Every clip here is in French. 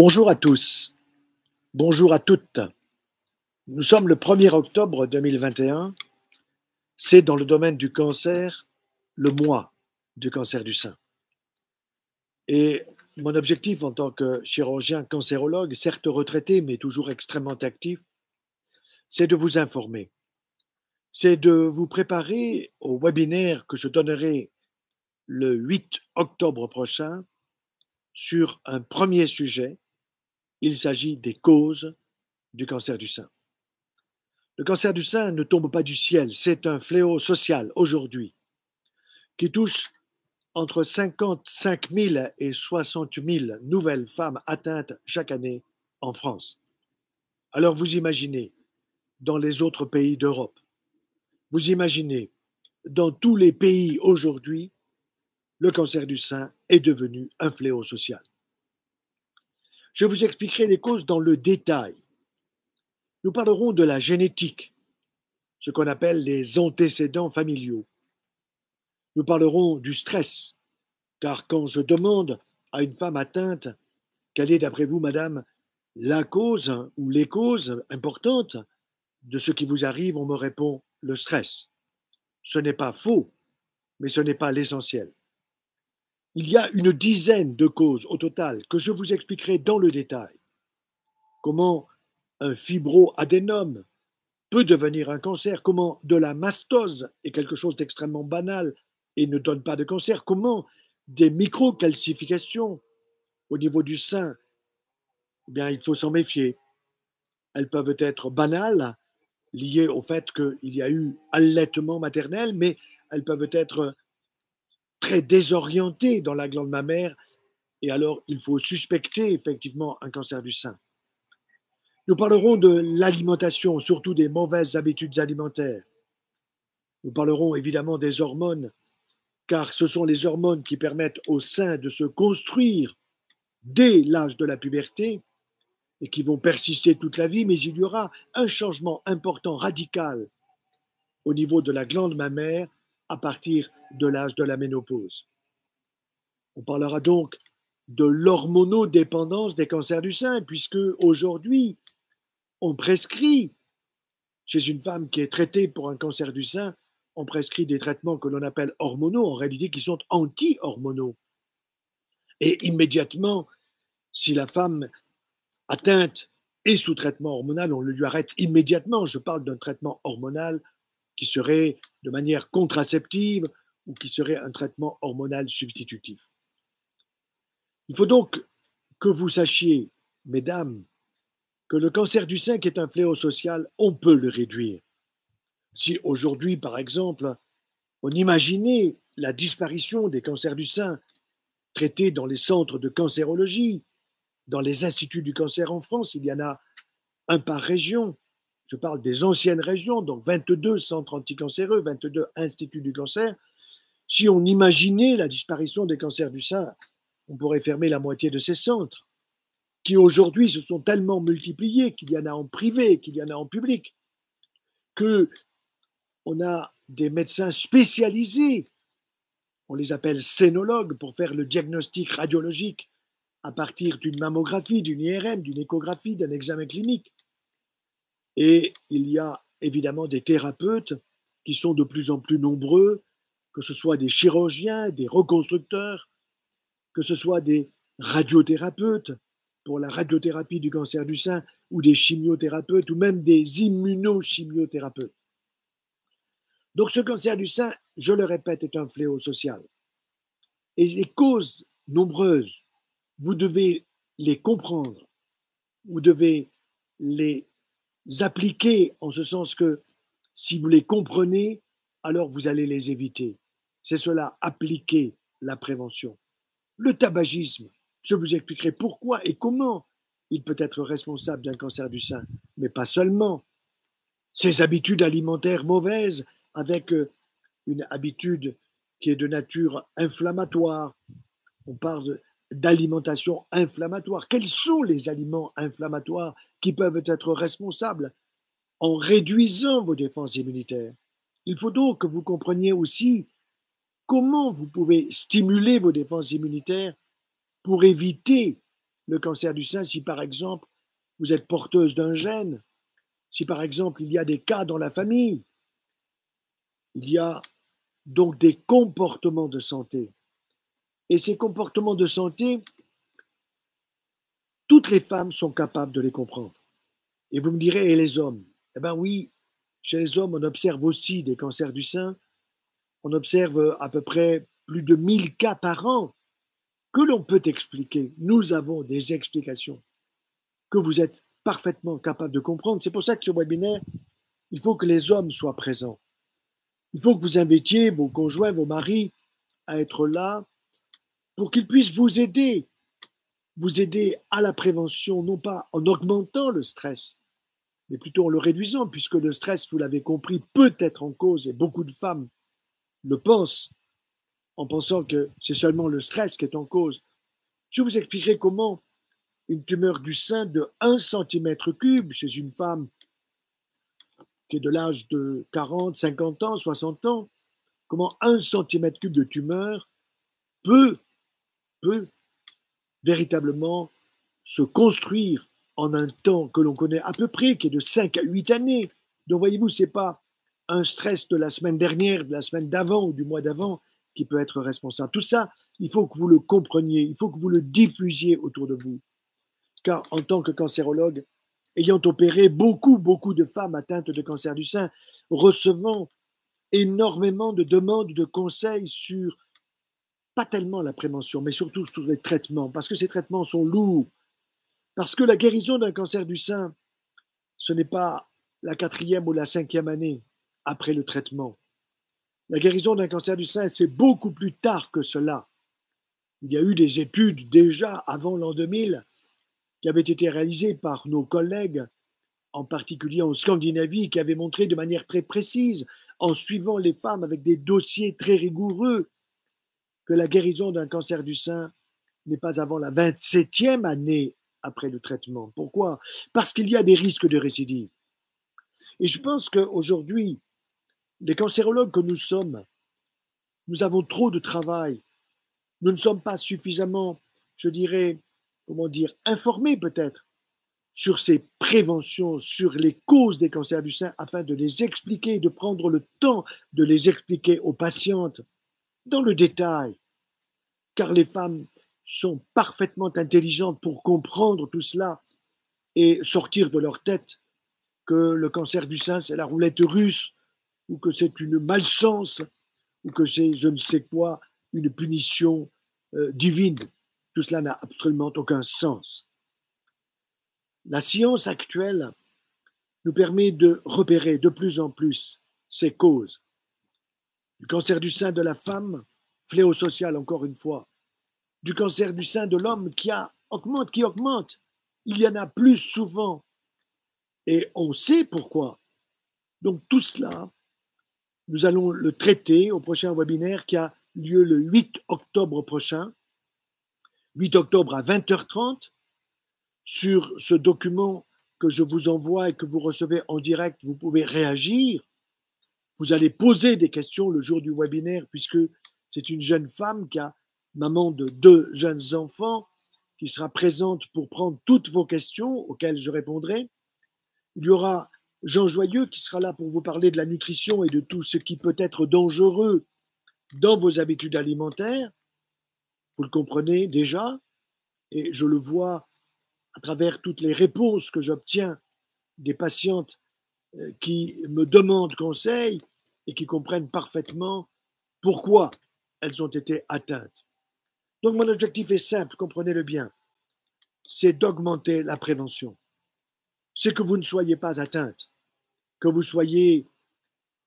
Bonjour à tous, bonjour à toutes. Nous sommes le 1er octobre 2021. C'est dans le domaine du cancer le mois du cancer du sein. Et mon objectif en tant que chirurgien cancérologue, certes retraité, mais toujours extrêmement actif, c'est de vous informer. C'est de vous préparer au webinaire que je donnerai le 8 octobre prochain sur un premier sujet. Il s'agit des causes du cancer du sein. Le cancer du sein ne tombe pas du ciel, c'est un fléau social aujourd'hui qui touche entre 55 000 et 60 000 nouvelles femmes atteintes chaque année en France. Alors vous imaginez, dans les autres pays d'Europe, vous imaginez, dans tous les pays aujourd'hui, le cancer du sein est devenu un fléau social. Je vous expliquerai les causes dans le détail. Nous parlerons de la génétique, ce qu'on appelle les antécédents familiaux. Nous parlerons du stress, car quand je demande à une femme atteinte quelle est, d'après vous, madame, la cause ou les causes importantes de ce qui vous arrive, on me répond le stress. Ce n'est pas faux, mais ce n'est pas l'essentiel. Il y a une dizaine de causes au total que je vous expliquerai dans le détail. Comment un fibroadénome peut devenir un cancer, comment de la mastose est quelque chose d'extrêmement banal et ne donne pas de cancer, comment des microcalcifications au niveau du sein, eh bien, il faut s'en méfier. Elles peuvent être banales, liées au fait qu'il y a eu allaitement maternel, mais elles peuvent être très désorienté dans la glande mammaire, et alors il faut suspecter effectivement un cancer du sein. Nous parlerons de l'alimentation, surtout des mauvaises habitudes alimentaires. Nous parlerons évidemment des hormones, car ce sont les hormones qui permettent au sein de se construire dès l'âge de la puberté et qui vont persister toute la vie, mais il y aura un changement important, radical, au niveau de la glande mammaire à partir de l'âge de la ménopause. On parlera donc de l'hormonodépendance des cancers du sein, puisque aujourd'hui, on prescrit, chez une femme qui est traitée pour un cancer du sein, on prescrit des traitements que l'on appelle hormonaux, en réalité qui sont anti-hormonaux. Et immédiatement, si la femme atteinte est sous traitement hormonal, on le lui arrête immédiatement. Je parle d'un traitement hormonal qui serait de manière contraceptive ou qui serait un traitement hormonal substitutif. Il faut donc que vous sachiez, mesdames, que le cancer du sein, qui est un fléau social, on peut le réduire. Si aujourd'hui, par exemple, on imaginait la disparition des cancers du sein traités dans les centres de cancérologie, dans les instituts du cancer en France, il y en a un par région, je parle des anciennes régions, donc 22 centres anticancéreux, 22 instituts du cancer. Si on imaginait la disparition des cancers du sein, on pourrait fermer la moitié de ces centres, qui aujourd'hui se sont tellement multipliés qu'il y en a en privé, qu'il y en a en public, que on a des médecins spécialisés, on les appelle scénologues, pour faire le diagnostic radiologique à partir d'une mammographie, d'une IRM, d'une échographie, d'un examen clinique. Et il y a évidemment des thérapeutes qui sont de plus en plus nombreux, que ce soit des chirurgiens, des reconstructeurs, que ce soit des radiothérapeutes pour la radiothérapie du cancer du sein, ou des chimiothérapeutes, ou même des immunochimiothérapeutes. Donc ce cancer du sein, je le répète, est un fléau social. Et les causes nombreuses, vous devez les comprendre, vous devez les appliquer en ce sens que si vous les comprenez, alors vous allez les éviter. C'est cela, appliquer la prévention. Le tabagisme, je vous expliquerai pourquoi et comment il peut être responsable d'un cancer du sein, mais pas seulement. Ses habitudes alimentaires mauvaises avec euh, une habitude qui est de nature inflammatoire. On parle d'alimentation inflammatoire. Quels sont les aliments inflammatoires qui peuvent être responsables en réduisant vos défenses immunitaires? Il faut donc que vous compreniez aussi comment vous pouvez stimuler vos défenses immunitaires pour éviter le cancer du sein si par exemple vous êtes porteuse d'un gène, si par exemple il y a des cas dans la famille. Il y a donc des comportements de santé. Et ces comportements de santé, toutes les femmes sont capables de les comprendre. Et vous me direz, et les hommes? Eh bien oui, chez les hommes, on observe aussi des cancers du sein. On observe à peu près plus de 1000 cas par an que l'on peut expliquer. Nous avons des explications que vous êtes parfaitement capable de comprendre. C'est pour ça que ce webinaire, il faut que les hommes soient présents. Il faut que vous invitiez vos conjoints, vos maris à être là pour qu'ils puissent vous aider, vous aider à la prévention, non pas en augmentant le stress, mais plutôt en le réduisant, puisque le stress, vous l'avez compris, peut être en cause, et beaucoup de femmes le pensent, en pensant que c'est seulement le stress qui est en cause. Je vous expliquerai comment une tumeur du sein de 1 cm3 chez une femme qui est de l'âge de 40, 50 ans, 60 ans, comment 1 cm3 de tumeur peut, peut véritablement se construire en un temps que l'on connaît à peu près, qui est de 5 à 8 années. Donc voyez-vous, ce n'est pas un stress de la semaine dernière, de la semaine d'avant ou du mois d'avant qui peut être responsable. Tout ça, il faut que vous le compreniez, il faut que vous le diffusiez autour de vous. Car en tant que cancérologue, ayant opéré beaucoup, beaucoup de femmes atteintes de cancer du sein, recevant énormément de demandes de conseils sur, pas tellement la prévention, mais surtout sur les traitements, parce que ces traitements sont lourds, parce que la guérison d'un cancer du sein, ce n'est pas la quatrième ou la cinquième année après le traitement. La guérison d'un cancer du sein, c'est beaucoup plus tard que cela. Il y a eu des études déjà avant l'an 2000 qui avaient été réalisées par nos collègues, en particulier en Scandinavie, qui avaient montré de manière très précise, en suivant les femmes avec des dossiers très rigoureux, que la guérison d'un cancer du sein n'est pas avant la 27e année après le traitement. Pourquoi? Parce qu'il y a des risques de récidive. Et je pense qu'aujourd'hui, les cancérologues que nous sommes, nous avons trop de travail. Nous ne sommes pas suffisamment, je dirais, comment dire, informés peut-être sur ces préventions, sur les causes des cancers du sein, afin de les expliquer, de prendre le temps de les expliquer aux patientes dans le détail. Car les femmes sont parfaitement intelligentes pour comprendre tout cela et sortir de leur tête que le cancer du sein, c'est la roulette russe, ou que c'est une malchance, ou que c'est je ne sais quoi, une punition euh, divine. Tout cela n'a absolument aucun sens. La science actuelle nous permet de repérer de plus en plus ces causes. Du cancer du sein de la femme, fléau social encore une fois, du cancer du sein de l'homme qui augmente, qui augmente. Il y en a plus souvent. Et on sait pourquoi. Donc tout cela, nous allons le traiter au prochain webinaire qui a lieu le 8 octobre prochain, 8 octobre à 20h30, sur ce document que je vous envoie et que vous recevez en direct, vous pouvez réagir. Vous allez poser des questions le jour du webinaire puisque c'est une jeune femme qui a maman de deux jeunes enfants, qui sera présente pour prendre toutes vos questions auxquelles je répondrai. Il y aura Jean Joyeux qui sera là pour vous parler de la nutrition et de tout ce qui peut être dangereux dans vos habitudes alimentaires. Vous le comprenez déjà, et je le vois à travers toutes les réponses que j'obtiens des patientes qui me demandent conseil et qui comprennent parfaitement pourquoi elles ont été atteintes. Donc mon objectif est simple, comprenez-le bien, c'est d'augmenter la prévention. C'est que vous ne soyez pas atteinte. Que vous soyez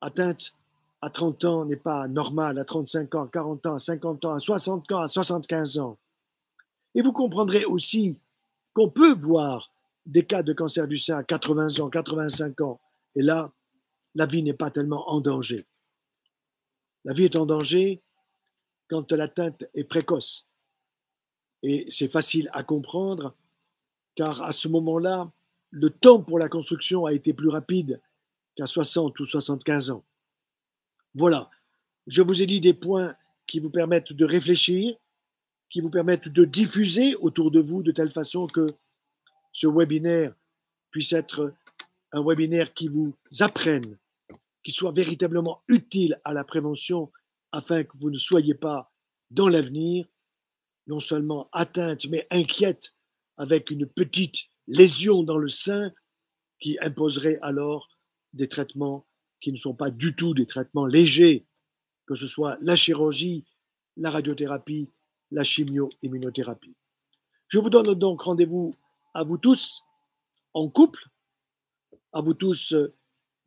atteinte à 30 ans n'est pas normal, à 35 ans, à 40 ans, à 50 ans, à 60 ans, à 75 ans. Et vous comprendrez aussi qu'on peut voir des cas de cancer du sein à 80 ans, 85 ans. Et là, la vie n'est pas tellement en danger. La vie est en danger quand l'atteinte est précoce. Et c'est facile à comprendre, car à ce moment-là, le temps pour la construction a été plus rapide qu'à 60 ou 75 ans. Voilà, je vous ai dit des points qui vous permettent de réfléchir, qui vous permettent de diffuser autour de vous de telle façon que ce webinaire puisse être un webinaire qui vous apprenne, qui soit véritablement utile à la prévention afin que vous ne soyez pas dans l'avenir non seulement atteinte mais inquiète avec une petite lésion dans le sein qui imposerait alors des traitements qui ne sont pas du tout des traitements légers, que ce soit la chirurgie, la radiothérapie, la chimio-immunothérapie. Je vous donne donc rendez-vous à vous tous en couple, à vous tous,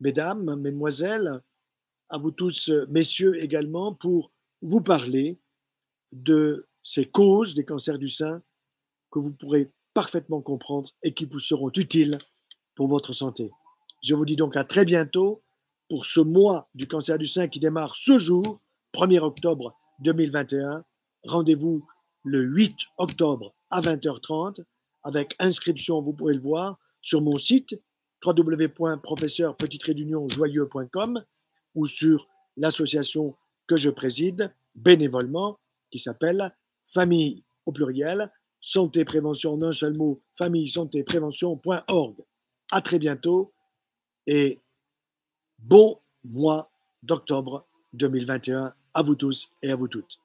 mesdames, mesdemoiselles, à vous tous, messieurs également, pour vous parler de ces causes des cancers du sein que vous pourrez parfaitement comprendre et qui vous seront utiles pour votre santé. Je vous dis donc à très bientôt pour ce mois du cancer du sein qui démarre ce jour, 1er octobre 2021. Rendez-vous le 8 octobre à 20h30 avec inscription, vous pourrez le voir, sur mon site www.professeur-joyeux.com ou sur l'association que je préside bénévolement qui s'appelle Famille au pluriel, santé prévention en un seul mot, famille santé prévention.org. À très bientôt et bon mois d'octobre 2021 à vous tous et à vous toutes.